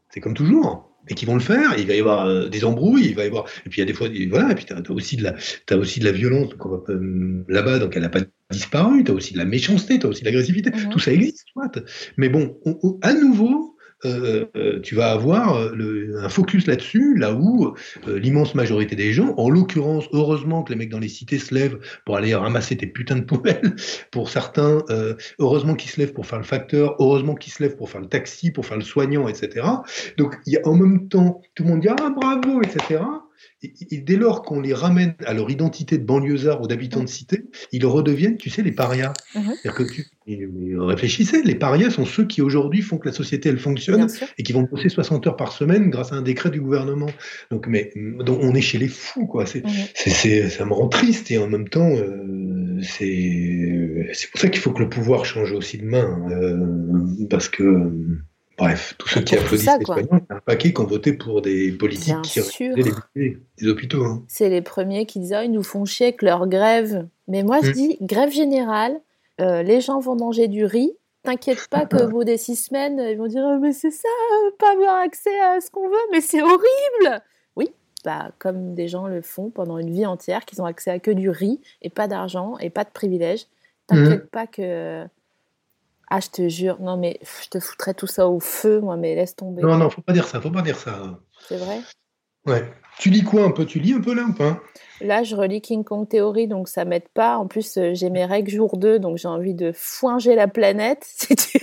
c'est comme toujours. Et qui vont le faire, il va y avoir euh, des embrouilles, il va y avoir, et puis il y a des fois, voilà, et puis t'as as aussi de la, t'as aussi de la violence euh, là-bas, donc elle n'a pas disparu, t'as aussi de la méchanceté, t'as aussi de l'agressivité, Mhm. tout ça existe, soit. Mais bon, on- on- à nouveau, euh, euh, tu vas avoir euh, le- un focus là-dessus, là où euh, l'immense majorité des gens, en l'occurrence, heureusement que les mecs dans les cités se lèvent pour aller ramasser tes putains de poubelles, pour certains, euh, heureusement qu'ils se lèvent pour faire le facteur, heureusement qu'ils se lèvent pour faire le taxi, pour faire le soignant, etc. Donc, il y a en même temps, tout le monde dit ah bravo, etc. Et, et dès lors qu'on les ramène à leur identité de banlieusards ou d'habitants de cité, ils redeviennent, tu sais, les parias. Mhm. Que tu mais réfléchissez, les parias sont ceux qui aujourd'hui font que la société elle fonctionne et qui vont bosser 60 heures par semaine grâce à un décret du gouvernement. Donc, mais donc, on est chez les fous, quoi. C'est, Mhm. ça me rend triste et en même temps, euh, c'est, c'est pour ça qu'il faut que le pouvoir change aussi de main, euh, parce que, euh, bref, tous ceux qui applaudissent ça, les soignants, c'est un paquet qui ont voté pour des politiques qui les des hôpitaux. hein. C'est les premiers qui disent Ah, ils nous font chier avec leur grève. Mais moi, je Mm. dis grève générale, euh, les gens vont manger du riz. T'inquiète pas qu'au bout des six semaines, ils vont dire Ah, Mais c'est ça, euh, pas avoir accès à ce qu'on veut, mais c'est horrible Oui, bah, comme des gens le font pendant une vie entière, qu'ils ont accès à que du riz et pas d'argent et pas de privilèges. T'inquiète pas que. Ah, je te jure, non, mais je te foutrais tout ça au feu, moi, mais laisse tomber. Non, non, faut pas dire ça, faut pas dire ça. C'est vrai? Ouais. Tu lis quoi un peu? Tu lis un peu là ou pas? Là, je relis King Kong Theory, donc ça m'aide pas. En plus, euh, j'ai mes règles jour 2, donc j'ai envie de foinger la planète. Si tu...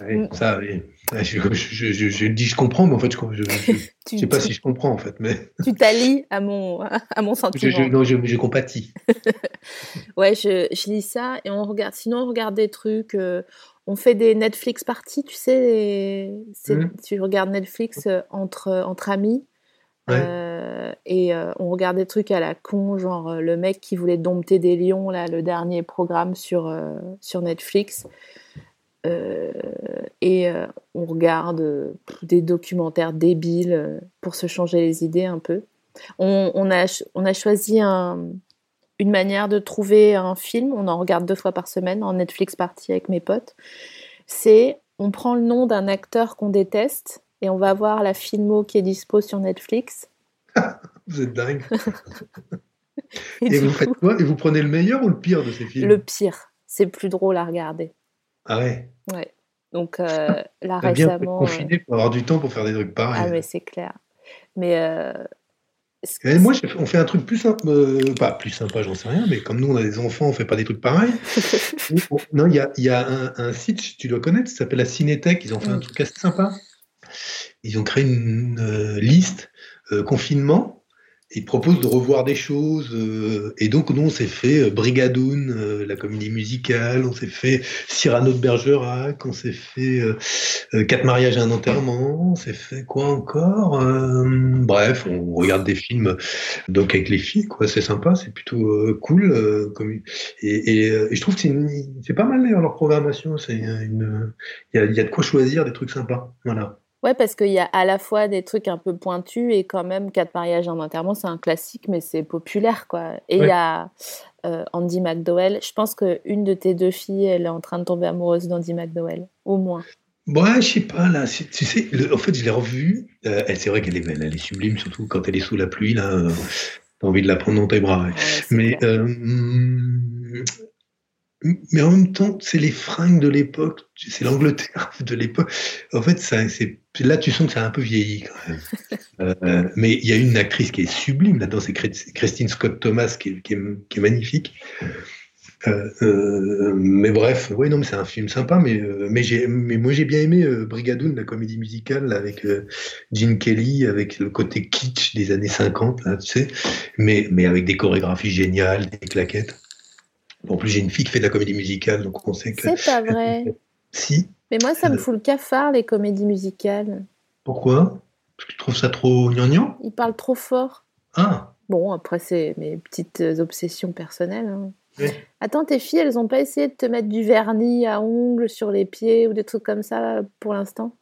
Mm. Ça, oui. Ouais, je, je, je, je dis je comprends, mais en fait, je, tu, sais pas si je comprends en fait, mais tu t'allies à mon, à mon sentiment. non, je, compatis. Ouais, je, je lis ça et on regarde. Sinon, on regarde des trucs. euh, on fait des Netflix parties, tu sais. les- Mhm. Tu regardes Netflix euh, entre, entre amis. Ouais. euh, et on regarde des trucs à la con, genre le mec qui voulait dompter des lions, là, le dernier programme sur, sur Netflix. Euh, et euh, on regarde euh, des documentaires débiles pour se changer les idées un peu. On, on a, ch- on a choisi un, une manière de trouver un film. On en regarde deux fois par semaine en Netflix party avec mes potes. C'est on prend le nom d'un acteur qu'on déteste et on va voir la filmo qui est dispo sur Netflix. Vous êtes dingue. Et Et du vous coup, faites quoi? Et vous prenez le meilleur ou le pire de ces films? Le pire, c'est plus drôle à regarder. Ah ouais. Ouais. Donc euh, là récemment, euh, pour avoir du temps pour faire des trucs pareils. ah mais c'est clair. Mais euh, Et moi, on fait un truc plus sympa, euh, pas plus sympa, j'en sais rien, mais comme nous, on a des enfants, on fait pas des trucs pareils. non, il y a, il y a un, un site, tu dois connaître, ça s'appelle la Cinétech. Ils ont fait un Mm. truc assez sympa. Ils ont créé une euh, liste euh, confinement. Ils proposent de revoir des choses. euh, et donc, nous, on s'est fait euh, Brigadoun, euh, la comédie musicale. On s'est fait Cyrano de Bergerac. On s'est fait euh, euh, Quatre mariages et un enterrement. On s'est fait quoi encore Euh, Bref, on regarde des films donc avec les filles, quoi. C'est sympa, c'est plutôt cool. comme... et, et, je trouve que c'est pas mal d'ailleurs leur programmation. C'est une, il y a, il y a de quoi choisir des trucs sympas. Voilà. Ouais, parce qu'il y a à la fois des trucs un peu pointus et quand même quatre mariages en enterrement, c'est un classique, mais c'est populaire, quoi. Et il Ouais. y a euh, Andy McDowell. Je pense qu'une de tes deux filles, elle est en train de tomber amoureuse d'Andy McDowell, au moins. Ouais, je sais pas, là, tu sais, le- en fait, je l'ai revue. euh, elle- c'est vrai qu'elle est belle, elle est sublime, surtout quand elle est sous la pluie, là. euh, T'as envie de la prendre dans tes bras. ouais. Ouais, c'est Mais, mais en même temps, c'est les fringues de l'époque, c'est l'Angleterre de l'époque. En fait, ça, là, tu sens que ça a un peu vieilli quand même. Euh, mais il y a une actrice qui est sublime là-dedans, c'est Chris- Christine Scott Thomas qui est, qui est, qui est magnifique. Euh, euh, mais bref, oui, non, mais c'est un film sympa, mais, mais, j'ai, mais moi j'ai bien aimé Brigadoon, la comédie musicale, là, avec Gene Kelly, avec le côté kitsch des années 50, là, tu sais, mais, mais avec des chorégraphies géniales, des claquettes. En plus, j'ai une fille qui fait de la comédie musicale, donc on sait que. C'est pas vrai. Si. Mais moi, ça me fout le cafard, les comédies musicales. Pourquoi? Parce que tu trouves ça trop gnangnan? Ils parlent trop fort. Ah Bon, après, c'est mes petites obsessions personnelles. hein. Oui. Attends, tes filles, elles ont pas essayé de te mettre du vernis à ongles sur les pieds ou des trucs comme ça pour l'instant?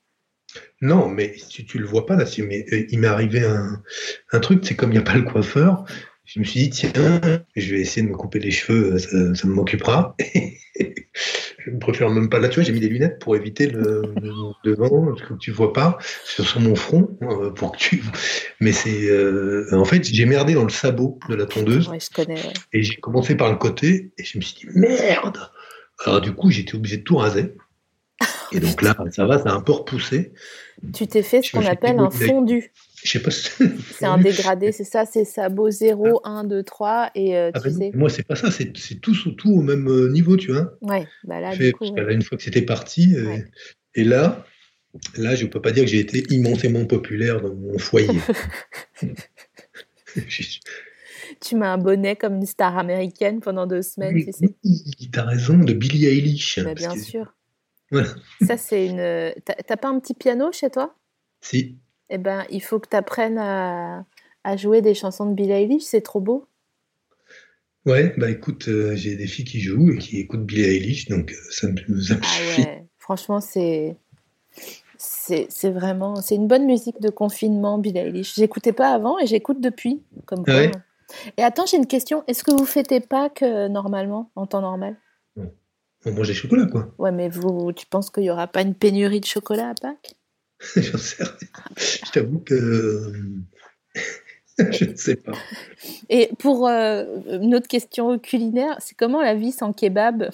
Non, mais si tu le vois pas là, si, mais, euh, il m'est arrivé un, un truc, c'est comme il n'y a pas le coiffeur, je me suis dit, tiens, je vais essayer de me couper les cheveux, euh, ça, ça m'occupera. je ne préfère même pas. Là, tu vois, j'ai mis des lunettes pour éviter le, le devant, que tu vois pas, sur, sur mon front, euh, pour que tu. Mais c'est. euh, en fait, j'ai merdé dans le sabot de la tondeuse. Ouais, je connais. ouais. Et j'ai commencé par le côté et je me suis dit merde. Alors du coup, j'étais obligé de tout raser. Et donc là, ça va, ça a un peu repoussé. Tu t'es fait ce qu'on appelle un fondu. Je sais pas si C'est un dégradé, c'est ça, c'est sabot 0, 1, 2, 3. Et euh, Ah tu bah non, sais. moi, c'est pas ça, c'est c'est tous autour au même euh, niveau, tu vois. Ouais, bah là, Fait- du coup. parce que ouais. là, une fois que c'était parti, euh, Ouais. et là, là, je peux pas dire que j'ai été immensément populaire dans mon foyer. Tu mets un bonnet comme une star américaine pendant deux semaines, oui, tu sais. oui, t'as raison, de Billie Eilish. Bah, parce bien que- sûr. Voilà. Ça, c'est une. T'as t'as pas un petit piano chez toi? Si. Eh ben, il faut que tu apprennes à, à jouer des chansons de Billie Eilish, c'est trop beau. Ouais, bah écoute, euh, j'ai des filles qui jouent et qui écoutent Billie Eilish, donc euh, ça me, ça me Ah suffit. ouais, franchement, c'est. C'est vraiment. C'est une bonne musique de confinement, Billie Eilish. J'écoutais pas avant et j'écoute depuis. Comme quoi. ouais Et attends, j'ai une question. Est-ce que vous fêtez Pâques euh, normalement, en temps normal? On mange des chocolats, quoi. Ouais, mais vous, tu penses qu'il y aura pas une pénurie de chocolat à Pâques? J'en sais rien. Je t'avoue que. euh, je ne sais pas. Et pour euh, une autre question culinaire, c'est comment la vie sans kebab?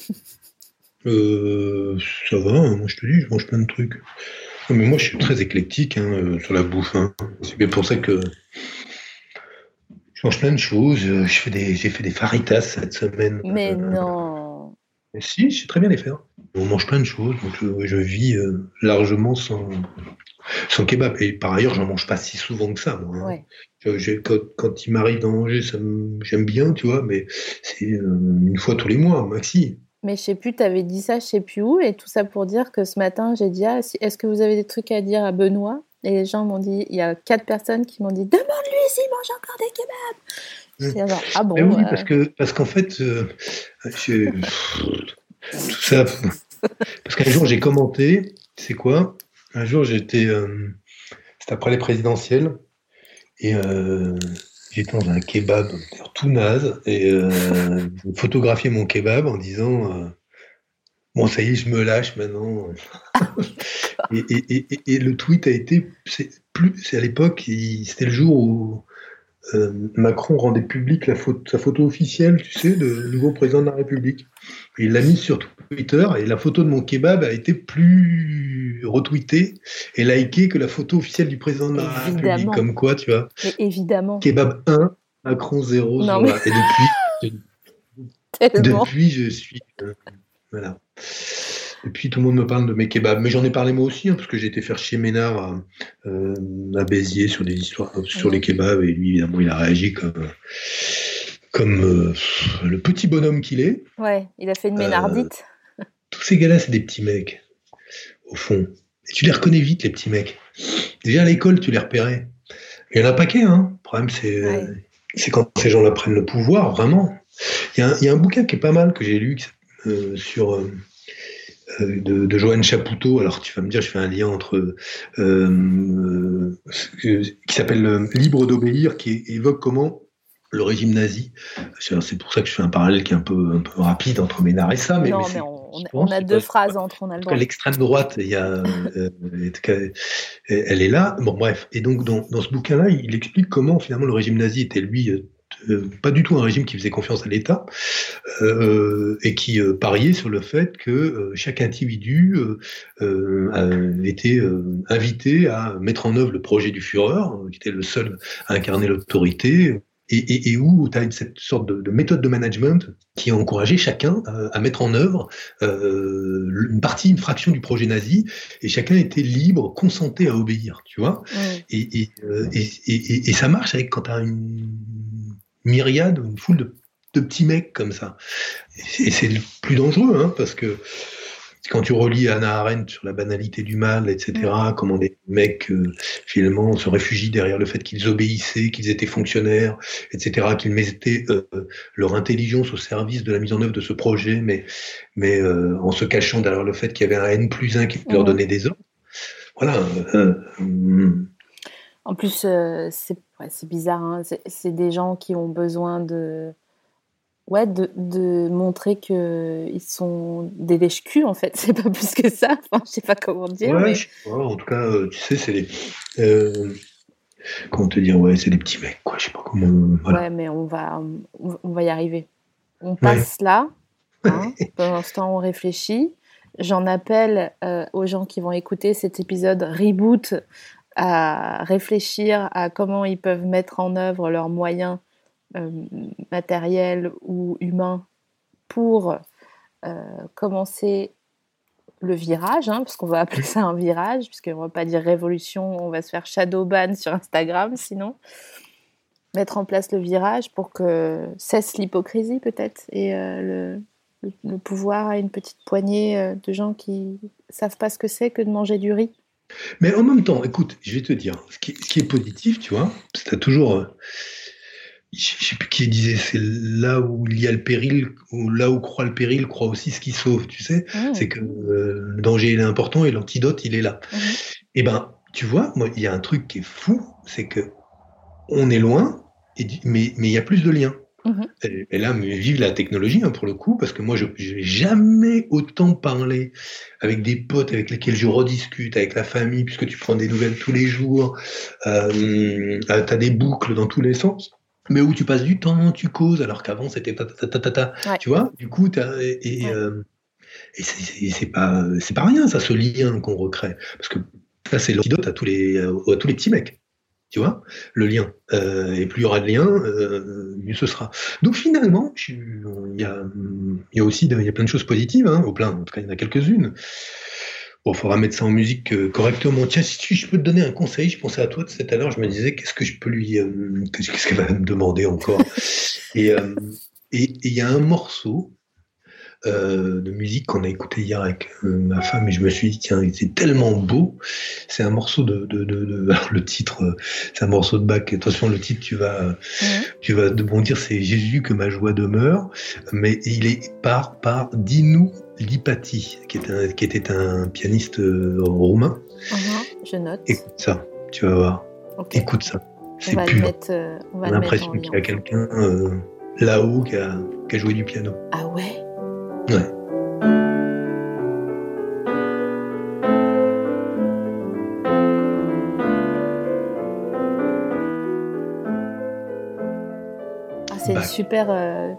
Euh, ça va, hein, moi je te dis, je mange plein de trucs. Non, mais moi je suis très éclectique hein, euh, sur la bouffe. hein. C'est bien pour ça que je mange plein de choses. Des, j'ai fait des faritas cette semaine. Mais non. Mais si, je sais très bien les faire. On mange plein de choses, donc je, je vis euh, largement sans, sans kebab. Et par ailleurs, j'en mange pas si souvent que ça, moi. hein. Ouais. Je- je- quand, quand il m'arrive d'en manger, ça me- j'aime bien, tu vois, mais c'est euh, une fois tous les mois, maxi. Mais je sais plus, tu avais dit ça, je sais plus où, et tout ça pour dire que ce matin, j'ai dit ah, si- est-ce que vous avez des trucs à dire à Benoît? Et les gens m'ont dit il y a quatre personnes qui m'ont dit demande-lui s'il mange encore des kebabs. Genre, ah bon oui, euh, parce que parce qu'en fait, euh, je- tout ça, parce qu'un jour j'ai commenté, c'est quoi? Un jour j'étais, euh, c'était après les présidentielles, et euh, j'étais dans un kebab tout naze, et euh, j'ai photographié mon kebab en disant. euh, Bon, ça y est, je me lâche maintenant. et, et, et, et- le tweet a été, c'est plus, c'est à l'époque, c'était le jour où euh, Macron rendait la photo, sa photo officielle, tu sais, de nouveau président de la République. Et il l'a mise sur Twitter et la photo de mon kebab a été plus retweetée et likée que la photo officielle du président de la Évidemment. République. Comme quoi, tu vois, mais évidemment, kebab 1, Macron 0. Non, mais- Et depuis, tellement. depuis, je suis. euh, voilà. Depuis, tout le monde me parle de mes kebabs. Mais j'en ai parlé moi aussi, hein, parce que j'ai été faire chez Ménard à, euh, à Béziers sur des histoires euh, sur les kebabs. Et lui, évidemment, il a réagi comme, comme euh, le petit bonhomme qu'il est. Ouais, il a fait une Euh, ménardite. Tous ces gars-là, c'est des petits mecs, au fond. Et tu les reconnais vite, les petits mecs. Déjà à l'école, tu les repérais. Il y en a un paquet, hein. Le problème, c'est Ouais. c'est quand ces gens-là prennent le pouvoir, vraiment. Il y, a un- il y a un bouquin qui est pas mal que j'ai lu euh, sur euh, de, de Joanne Chapoutot. Alors tu vas me dire, je fais un lien entre euh, euh, qui s'appelle euh, Libre d'obéir, qui évoque comment le régime nazi. C'est pour ça que je fais un parallèle qui est un peu, un peu rapide entre Ménard et ça, mais, non, mais mais c'est- on, a deux phrases entre, on a le l'extrême droite, il y a, euh, elle est là? Bon, bref. Et donc, dans, dans ce bouquin-là, il explique comment finalement le régime nazi était lui euh, euh, pas du tout un régime qui faisait confiance à l'État euh, et qui euh, pariait sur le fait que euh, chaque individu euh, euh, était euh, invité à mettre en œuvre le projet du Führer, euh, qui était le seul à incarner l'autorité. Et, et, et où tu as cette sorte de, de méthode de management qui a encouragé chacun euh, à mettre en œuvre euh, une partie, une fraction du projet nazi, et chacun était libre, consenté à obéir, tu vois. Euh, et- et ça marche avec quand tu as une myriade, une foule de, de petits mecs comme ça. Et c'est- le plus dangereux, hein, parce que quand tu relis Anna Arendt sur la banalité du mal, etc., comment des mecs euh, finalement se réfugient derrière le fait qu'ils obéissaient, qu'ils étaient fonctionnaires, etc., qu'ils mettaient euh, leur intelligence au service de la mise en œuvre de ce projet, mais, mais euh, en se cachant derrière le fait qu'il y avait un N plus 1 qui leur donnait des ordres. Voilà. euh, En plus, c'est ouais, c'est bizarre, hein, c'est des gens qui ont besoin de, ouais, de, de montrer qu'ils sont des lèche-culs, en fait. C'est pas plus que ça. Enfin, je sais pas comment dire. Ouais, mais- je sais pas, en tout cas, euh, tu sais, c'est des. Euh, comment te dire, ouais, c'est des petits mecs, quoi, je sais pas comment. Voilà. Ouais, mais on va, on, va y arriver. On passe là. hein. Pendant temps, on réfléchit. J'en appelle euh, aux gens qui vont écouter cet épisode reboot à réfléchir à comment ils peuvent mettre en œuvre leurs moyens euh, matériels ou humains pour euh, commencer le virage, hein, parce qu'on va appeler ça un virage, puisqu'on va pas dire révolution, on va se faire shadow ban sur Instagram sinon mettre en place le virage pour que cesse l'hypocrisie peut-être et euh, le, le, pouvoir à une petite poignée de gens qui savent pas ce que c'est que de manger du riz. Mais en même temps, écoute, je vais te dire, ce qui, ce qui est positif, tu vois, c'est toujours. euh, je je sais plus qui disait, c'est là où il y a le péril, ou là où croit le péril, croit aussi ce qui sauve, tu sais. Mmh. C'est que euh, le danger, il est important et l'antidote, il est là. Mhm. Et ben, tu vois, moi, il y a un truc qui est fou, c'est que on est loin, et, mais il y a plus de liens. Mhm. Et, et là, mais vive la technologie hein, pour le coup, parce que moi, je n'ai jamais autant parlé avec des potes avec lesquels je rediscute, avec la famille, puisque tu prends des nouvelles tous les jours, euh, tu as des boucles dans tous les sens, mais où tu passes du temps, tu causes, alors qu'avant, c'était ta, ta, ta, ta, ta, Ouais. tu vois, du coup, et, et, Ouais. euh, et c'est- pas, c'est pas rien, ça, ce lien qu'on recrée, parce que ça, c'est l'antidote à tous les, à tous les petits mecs. Tu vois, le lien. Euh, et plus il y aura de liens, euh, mieux ce sera. Donc finalement, il y a, il y a aussi de- il y a plein de choses positives, hein, au plein, en tout cas il y en a quelques-unes. Bon, faudra mettre ça en musique euh, correctement. Tiens, si je peux te donner un conseil, je pensais à toi tout à l'heure, je me disais qu'est-ce que je peux lui, qu'est-ce qu'elle va me demander encore? et euh, et et il y a un morceau euh, de musique qu'on a écouté hier avec euh, ma femme et je me suis dit tiens, c'est tellement beau. C'est un morceau de, de, de, de- alors, le titre, euh, c'est un morceau de Bach. Attention, le titre, tu vas Mhm. tu vas bondir, c'est Jésus que ma joie demeure, mais il est par par Dinu Lipati, qui, est un, qui était un pianiste roumain. Mhm. Je note. Écoute ça, tu vas voir. Écoute ça, On c'est pur. mettre. on a l'impression qu'il y a quelqu'un là-haut qui a, qui a joué du piano. Ah ouais? Ouais. Ah, c'est une super, euh,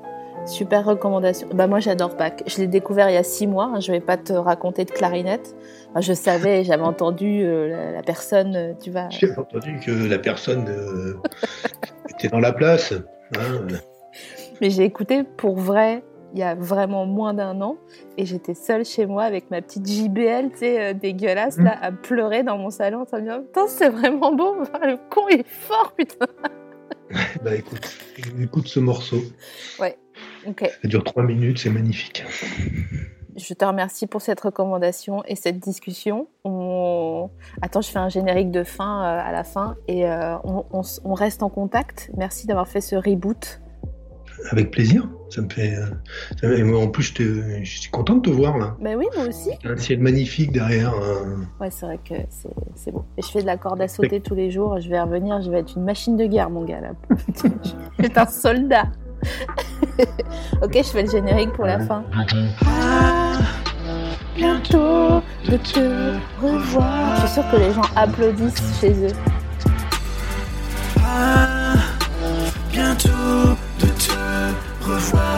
super recommandation. Bah, moi, j'adore Bach. Je l'ai découvert il y a six mois. hein. Je vais pas te raconter de clarinette. Enfin, je savais, j'avais entendu euh, la, la personne, euh, tu vas. J'ai entendu que la personne était dans la place. hein. Mais j'ai écouté pour vrai il y a vraiment moins d'un an et j'étais seule chez moi avec ma petite JBL, tu sais, euh, dégueulasse, Mm. là, à pleurer dans mon salon en me dire Putain, c'est vraiment beau, le con il est fort, putain. Bah écoute, écoute ce morceau. Ok, Ça dure trois minutes, c'est magnifique. je te remercie pour cette recommandation et cette discussion. On... Attends, je fais un générique de fin euh, à la fin et euh, on, on s- on reste en contact. Merci d'avoir fait ce reboot. Avec plaisir. Ça me fait. euh, ça me- et moi, en plus, je, te- je suis content de te voir là. Mais oui, moi aussi. Un ciel magnifique derrière. un- Ouais, c'est vrai que c'est c'est beau. Et je fais de la corde à sauter tous les jours. Je vais revenir, je vais être une machine de guerre, mon gars, là. je vais être un soldat. ok, je fais le générique pour la fin. Ah, bientôt de te revoir. Je suis sûre que les gens applaudissent chez eux. Ah, bientôt de te revoir.